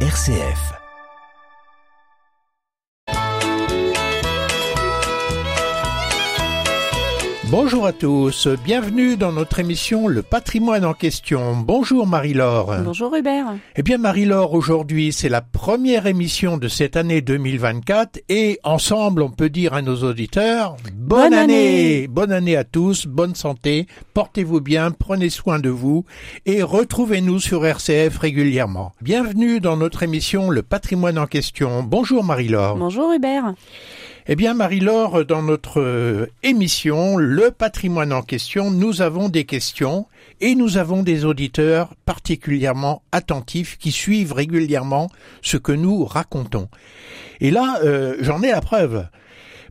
RCF. Bonjour à tous, bienvenue dans notre émission Le patrimoine en question. Bonjour Marie-Laure. Bonjour Hubert. Eh bien Marie-Laure, aujourd'hui c'est la première émission de cette année 2024 et ensemble on peut dire à nos auditeurs bonne, Bonne année. année. Bonne année à tous, bonne santé, portez-vous bien, prenez soin de vous et retrouvez-nous sur RCF régulièrement. Bienvenue dans notre émission Le patrimoine en question. Bonjour Marie-Laure. Bonjour Hubert. Eh bien, Marie-Laure, dans notre euh, émission Le patrimoine en question, nous avons des questions et nous avons des auditeurs particulièrement attentifs qui suivent régulièrement ce que nous racontons. Et là, euh, j'en ai la preuve.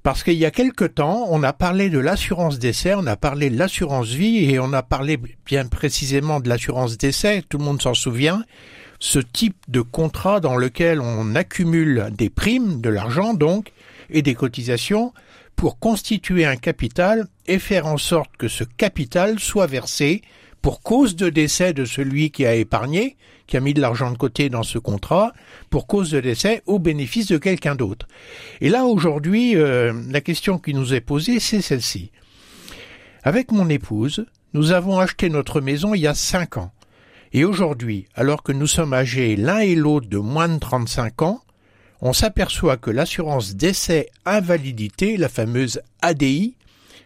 Parce qu'il y a quelque temps, on a parlé de l'assurance décès, on a parlé de l'assurance vie et on a parlé bien précisément de l'assurance décès, tout le monde s'en souvient. Ce type de contrat dans lequel on accumule des primes, de l'argent donc, et des cotisations pour constituer un capital et faire en sorte que ce capital soit versé pour cause de décès de celui qui a épargné, qui a mis de l'argent de côté dans ce contrat, pour cause de décès au bénéfice de quelqu'un d'autre. Et là, aujourd'hui, euh, la question qui nous est posée, c'est celle-ci. Avec mon épouse, nous avons acheté notre maison il y a cinq ans. Et aujourd'hui, alors que nous sommes âgés l'un et l'autre de moins de 35 ans, on s'aperçoit que l'assurance décès invalidité, la fameuse ADI,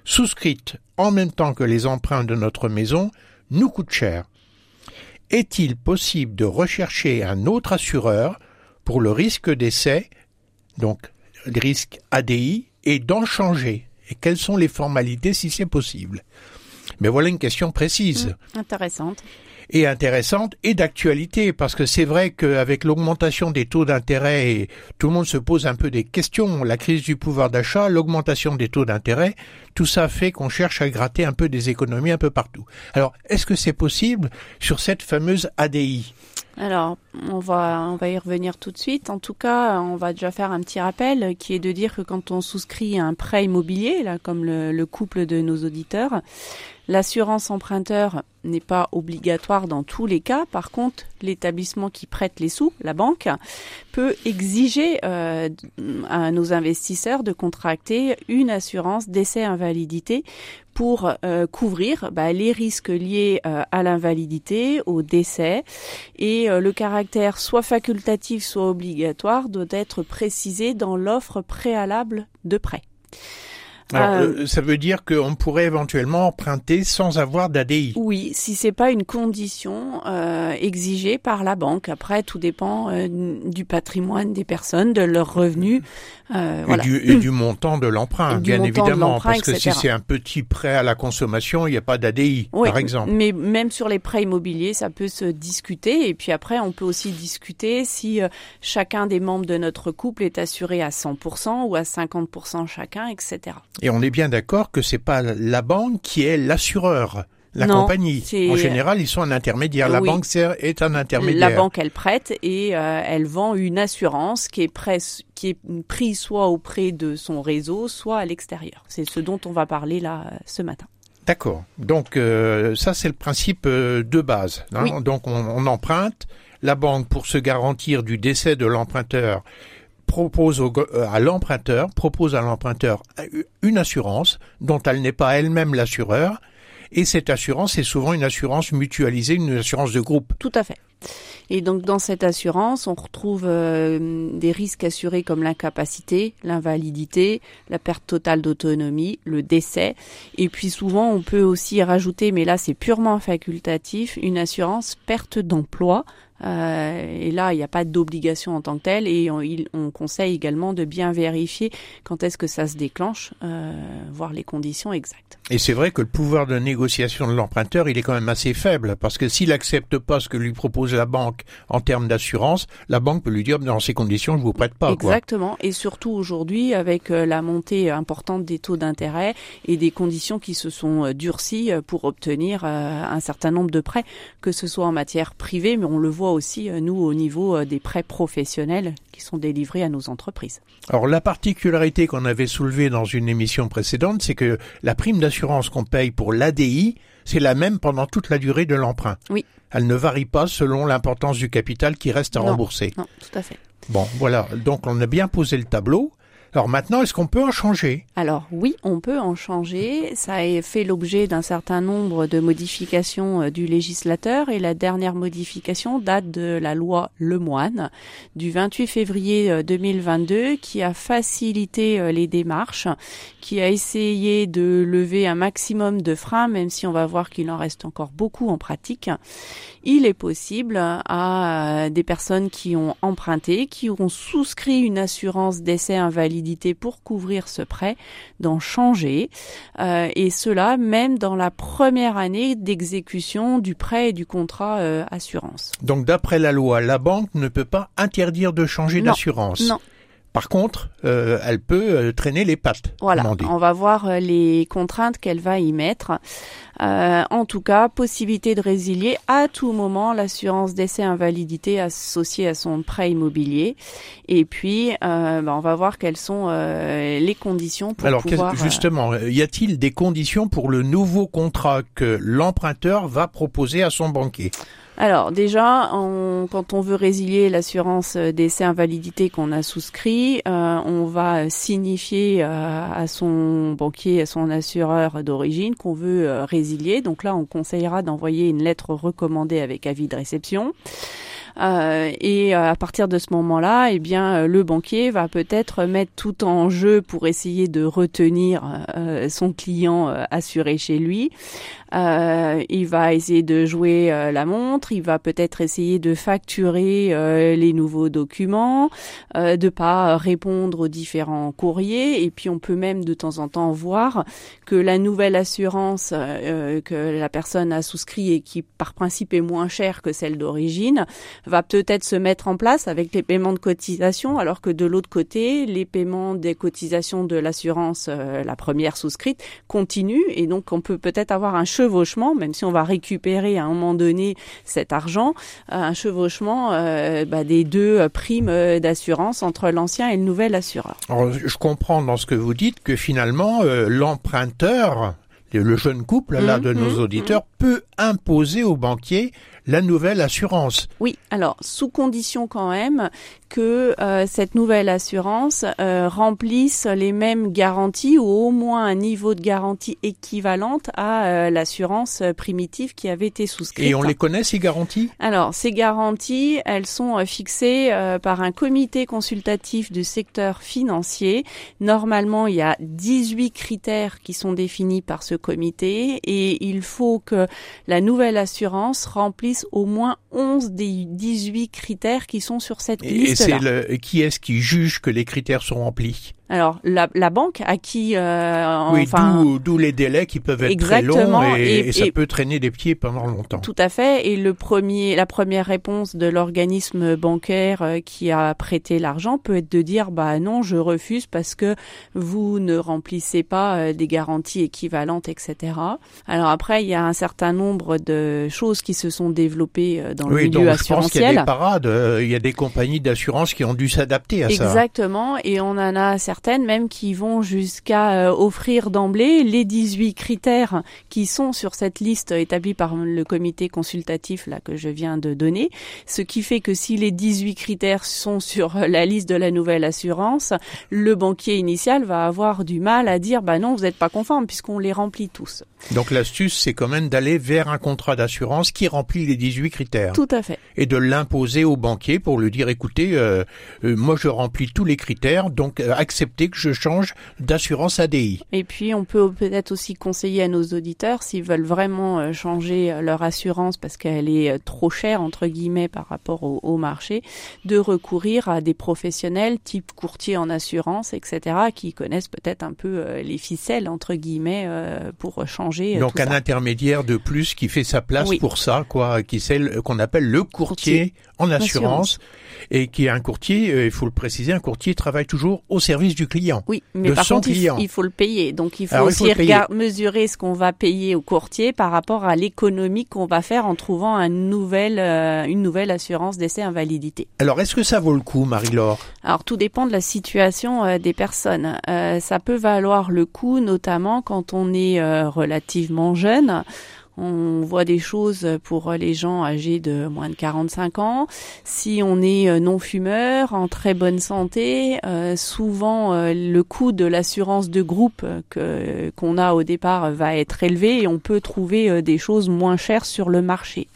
souscrite en même temps que les emprunts de notre maison, nous coûte cher. Est-il possible de rechercher un autre assureur pour le risque décès, donc le risque ADI, et d'en changer? Et quelles sont les formalités si c'est possible? Mais voilà une question précise Intéressante. Et intéressante et d'actualité parce que c'est vrai qu'avec l'augmentation des taux d'intérêt tout le monde se pose un peu des questions, la crise du pouvoir d'achat, l'augmentation des taux d'intérêt, tout ça fait qu'on cherche à gratter un peu des économies un peu partout. Alors, est-ce que c'est possible sur cette fameuse ADI on va, y revenir tout de suite. En tout cas, on va déjà faire un petit rappel qui est de dire que quand on souscrit un prêt immobilier, comme le, le couple de nos auditeurs, l'assurance emprunteur n'est pas obligatoire dans tous les cas. Par contre, l'établissement qui prête les sous, la banque, peut exiger euh, à nos investisseurs de contracter une assurance décès invalidité pour euh, couvrir bah, les risques liés euh, à l'invalidité, au décès, et le caractère soit facultatif, soit obligatoire doit être précisé dans l'offre préalable de prêt. Alors, Euh, euh, ça veut dire qu'on pourrait éventuellement emprunter sans avoir d'ADI. Oui, si c'est pas une condition euh, exigée par la banque. Après, tout dépend euh, du patrimoine des personnes, de leurs revenus. Euh, Et, voilà. du, et du montant de l'emprunt, bien évidemment, parce que si c'est un petit prêt à la consommation, il n'y a pas d'ADI, Oui, par exemple. Mais même sur les prêts immobiliers, ça peut se discuter. Et puis après, on peut aussi discuter si euh, chacun des membres de notre couple est assuré à 100% ou à 50% chacun, etc. Et on est bien d'accord que c'est pas la banque qui est l'assureur, la Non, compagnie. En général, ils sont un intermédiaire. La Oui. banque est un intermédiaire. La banque, elle prête et euh, elle vend une assurance qui est, presse, qui est prise soit auprès de son réseau, soit à l'extérieur. C'est ce dont on va parler là euh, ce matin. D'accord. Donc euh, ça, c'est le principe euh, de base. hein. Oui. Donc on, on emprunte. La banque, pour se garantir du décès de l'emprunteur, propose au euh, à l'emprunteur propose à l'emprunteur une assurance dont elle n'est pas elle-même l'assureur. Et cette assurance est souvent une assurance mutualisée, une assurance de groupe. Tout à fait. Et donc dans cette assurance, on retrouve euh, des risques assurés comme l'incapacité, l'invalidité, la perte totale d'autonomie, le décès. Et puis souvent, on peut aussi rajouter, mais là c'est purement facultatif, une assurance perte d'emploi. Euh, et là, il n'y a pas d'obligation en tant que telle. Et on, il- on conseille également de bien vérifier quand est-ce que ça se déclenche, euh, voir les conditions exactes. Et c'est vrai que le pouvoir de négociation de l'emprunteur, il est quand même assez faible, parce que s'il accepte pas ce que lui propose la banque en termes d'assurance, la banque peut lui dire dans ces conditions, je vous prête pas. Quoi. Exactement. Et surtout aujourd'hui, avec euh, la montée importante des taux d'intérêt et des conditions qui se sont euh, durcies euh, pour obtenir un certain nombre de prêts, que ce soit en matière privée, mais on le voit aussi, nous, au niveau des prêts professionnels qui sont délivrés à nos entreprises. Alors la particularité qu'on avait soulevée dans une émission précédente, c'est que la prime d'assurance qu'on paye pour l'ADI c'est la même pendant toute la durée de l'emprunt. Oui. Elle ne varie pas selon l'importance du capital qui reste à Non. rembourser. Non, tout à fait. Bon, voilà. Donc on a bien posé le tableau. Alors maintenant, est-ce qu'on peut en changer? Alors oui, on peut en changer. Ça a fait l'objet d'un certain nombre de modifications euh, du législateur et la dernière modification date de la loi Lemoine du 28 février euh, 2022 qui a facilité euh, les démarches, qui a essayé de lever un maximum de freins, même si on va voir qu'il en reste encore beaucoup en pratique. Il est possible à euh, des personnes qui ont emprunté, qui ont souscrit une assurance d'essai pour couvrir ce prêt, d'en changer, euh, et cela même dans la première année d'exécution du prêt et du contrat euh, assurance. Donc d'après la loi, la banque ne peut pas interdire de changer d'assurance. Non, Par contre, euh, elle peut euh, traîner les pattes. voilà, on dit. on va voir euh, les contraintes qu'elle va y mettre. Euh, en tout cas, possibilité de résilier à tout moment l'assurance d'essai invalidité associée à son prêt immobilier. Et puis, euh, bah, on va voir quelles sont euh, les conditions pour Alors qu'est-ce- pouvoir. euh, justement, y a-t-il des conditions pour le nouveau contrat que l'emprunteur va proposer à son banquier? Alors déjà, quand on veut résilier l'assurance d'essai invalidité qu'on a souscrit, euh, on va signifier euh, à son banquier, à son assureur d'origine qu'on veut euh, résilier. Donc là, on conseillera d'envoyer une lettre recommandée avec avis de réception. Et à partir de ce moment-là, eh bien, le banquier va peut-être mettre tout en jeu pour essayer de retenir son client assuré chez lui. Euh, il va essayer de jouer euh, la montre. Il va peut-être essayer de facturer euh, les nouveaux documents, euh, de pas répondre aux différents courriers. Et puis, on peut même de temps en temps voir que la nouvelle assurance euh, que la personne a souscrit et qui, par principe, est moins chère que celle d'origine, va peut-être se mettre en place avec les paiements de cotisation, alors que de l'autre côté, les paiements des cotisations de l'assurance, la première souscrite, continuent et donc on peut peut-être avoir un chevauchement, même si on va récupérer à un moment donné cet argent, euh, un chevauchement euh, bah, des deux euh, primes d'assurance entre l'ancien et le nouvel assureur. Alors, je comprends dans ce que vous dites que finalement, euh, l'emprunteur, le jeune couple là Mhm, de nos mhm, auditeurs, peut imposer au banquier la nouvelle assurance. Oui, alors sous condition quand même que euh, cette nouvelle assurance euh, remplisse les mêmes garanties ou au moins un niveau de garantie équivalente à euh, l'assurance euh, primitive qui avait été souscrite. Et on les connaît ces garanties? Alors, ces garanties, elles sont euh, fixées euh, par un comité consultatif du secteur financier. Normalement, il y a 18 critères qui sont définis par ce comité et il faut que la nouvelle assurance remplisse au moins 11 des 18 critères qui sont sur cette Et, et liste-là. c'est le qui est-ce qui juge que les critères sont remplis? Alors, la, la banque à qui... euh, Oui, enfin, d'où les délais qui peuvent être Exactement, très longs et, et- et ça peut traîner des pieds pendant longtemps. Tout à fait. Et le premier, la première réponse de l'organisme bancaire euh, qui a prêté l'argent peut être de dire bah non, je refuse parce que vous ne remplissez pas euh, des garanties équivalentes, etc. Alors après, il y a un certain nombre de choses qui se sont développées euh, dans le Oui, donc milieu je pense qu'il y a assurantiel. des parades, il y a des compagnies d'assurance qui ont dû s'adapter à ça. Exactement, et on en a certaines même qui vont jusqu'à euh, offrir d'emblée les 18 critères qui sont sur cette liste établie par le comité consultatif là que je viens de donner, ce qui fait que si les 18 critères sont sur la liste de la nouvelle assurance, le banquier initial va avoir du mal à dire bah non, vous n'êtes pas conforme puisqu'on les remplit tous. Donc l'astuce, c'est quand même d'aller vers un contrat d'assurance qui remplit les 18 critères Tout à fait. et de l'imposer au banquier pour lui dire, écoutez, euh, euh, moi je remplis tous les critères, donc euh, acceptez que je change d'assurance ADI. Et puis, on peut peut-être aussi conseiller à nos auditeurs, s'ils veulent vraiment euh, changer euh, leur assurance parce qu'elle est euh, trop chère, entre guillemets, par rapport au, au marché, de recourir à des professionnels type courtier en assurance, etc., qui connaissent peut-être un peu les ficelles, entre guillemets, pour changer Donc tout un ça. intermédiaire de plus qui fait sa place Oui. pour ça, quoi, qui c'est le- qu'on appelle le courtier, en assurance, et qui est un courtier, il faut le préciser, un courtier travaille toujours au service du client. Oui, mais de par son contre, client. il faut le payer. Donc, il faut Alors, il aussi faut regard- mesurer ce qu'on va payer au courtier par rapport à l'économie qu'on va faire en trouvant un nouvel, euh, une nouvelle assurance d'essai invalidité. Alors est-ce que ça vaut le coup, Marie-Laure? Alors tout dépend de la situation euh, des personnes. Euh, ça peut valoir le coup, notamment quand on est euh, relativement jeune. On voit des choses pour les gens âgés de moins de 45 ans. Si on est non fumeur, en très bonne santé, souvent le coût de l'assurance de groupe qu'on a au départ va être élevé et on peut trouver des choses moins chères sur le marché.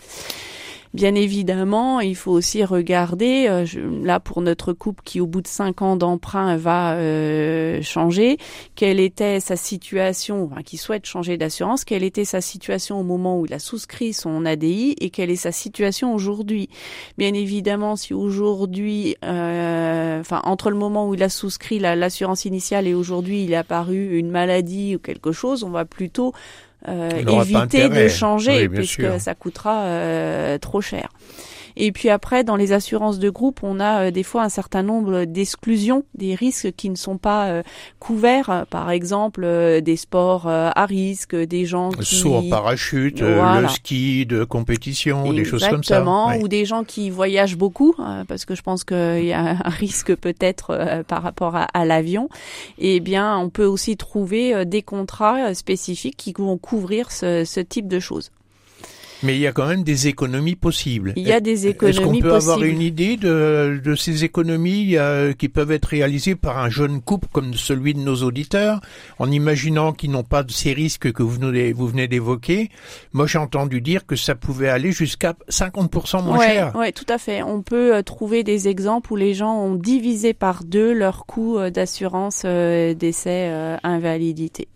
Bien évidemment, il faut aussi regarder, euh, là pour notre couple qui au bout de cinq ans d'emprunt va euh, changer, quelle était sa situation, enfin, qui souhaite changer d'assurance, quelle était sa situation au moment où il a souscrit son ADI et quelle est sa situation aujourd'hui? Bien évidemment, si aujourd'hui, euh, enfin entre le moment où il a souscrit l'assurance initiale et aujourd'hui il est apparu une maladie ou quelque chose, on va plutôt éviter de changer puisque ça coûtera euh, trop cher. Et puis après, dans les assurances de groupe, on a euh, des fois un certain nombre d'exclusions, des risques qui ne sont pas euh, couverts. Par exemple, euh, des sports à risque, des gens qui... Saut en parachute, le ski de compétition, des choses comme ça. Exactement, ou des gens qui voyagent beaucoup, parce que je pense qu'il y a un risque peut-être par rapport à, l'avion. Et eh bien, on peut aussi trouver des contrats spécifiques qui vont couvrir ce type de choses. Mais il y a quand même des économies possibles. Il y a des économies possibles. Est-ce qu'on peut avoir une idée de, de ces économies euh, qui peuvent être réalisées par un jeune couple comme celui de nos auditeurs, en imaginant qu'ils n'ont pas de ces risques que vous venez, vous venez d'évoquer? Moi, j'ai entendu dire que ça pouvait aller jusqu'à 50% moins cher. Oui, tout à fait. On peut euh, trouver des exemples où les gens ont divisé par deux leur coût euh, d'assurance décès invalidité.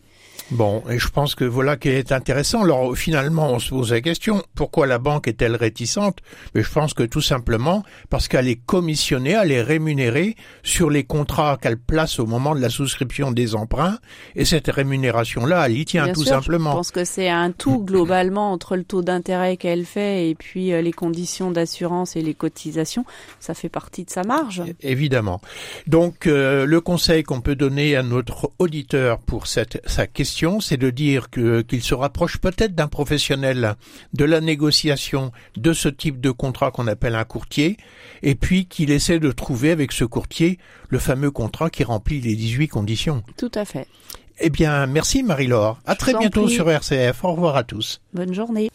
Bon, et je pense que voilà qui est intéressant. Alors finalement, on se pose la question, pourquoi la banque est-elle réticente? Mais je pense que tout simplement parce qu'elle est commissionnée, elle est rémunérée sur les contrats qu'elle place au moment de la souscription des emprunts, et cette rémunération-là, elle y tient tout simplement. Je pense que c'est un tout globalement entre le taux d'intérêt qu'elle fait et puis euh, les conditions d'assurance et les cotisations, ça fait partie de sa marge. Évidemment. Donc euh, le conseil qu'on peut donner à notre auditeur pour cette sa question c'est de dire qu'il se rapproche peut-être d'un professionnel de la négociation de ce type de contrat qu'on appelle un courtier, et puis qu'il essaie de trouver avec ce courtier le fameux contrat qui remplit les 18 conditions. Tout à fait. Eh bien, merci Marie-Laure. À très bientôt sur RCF. Au revoir à tous. Bonne journée.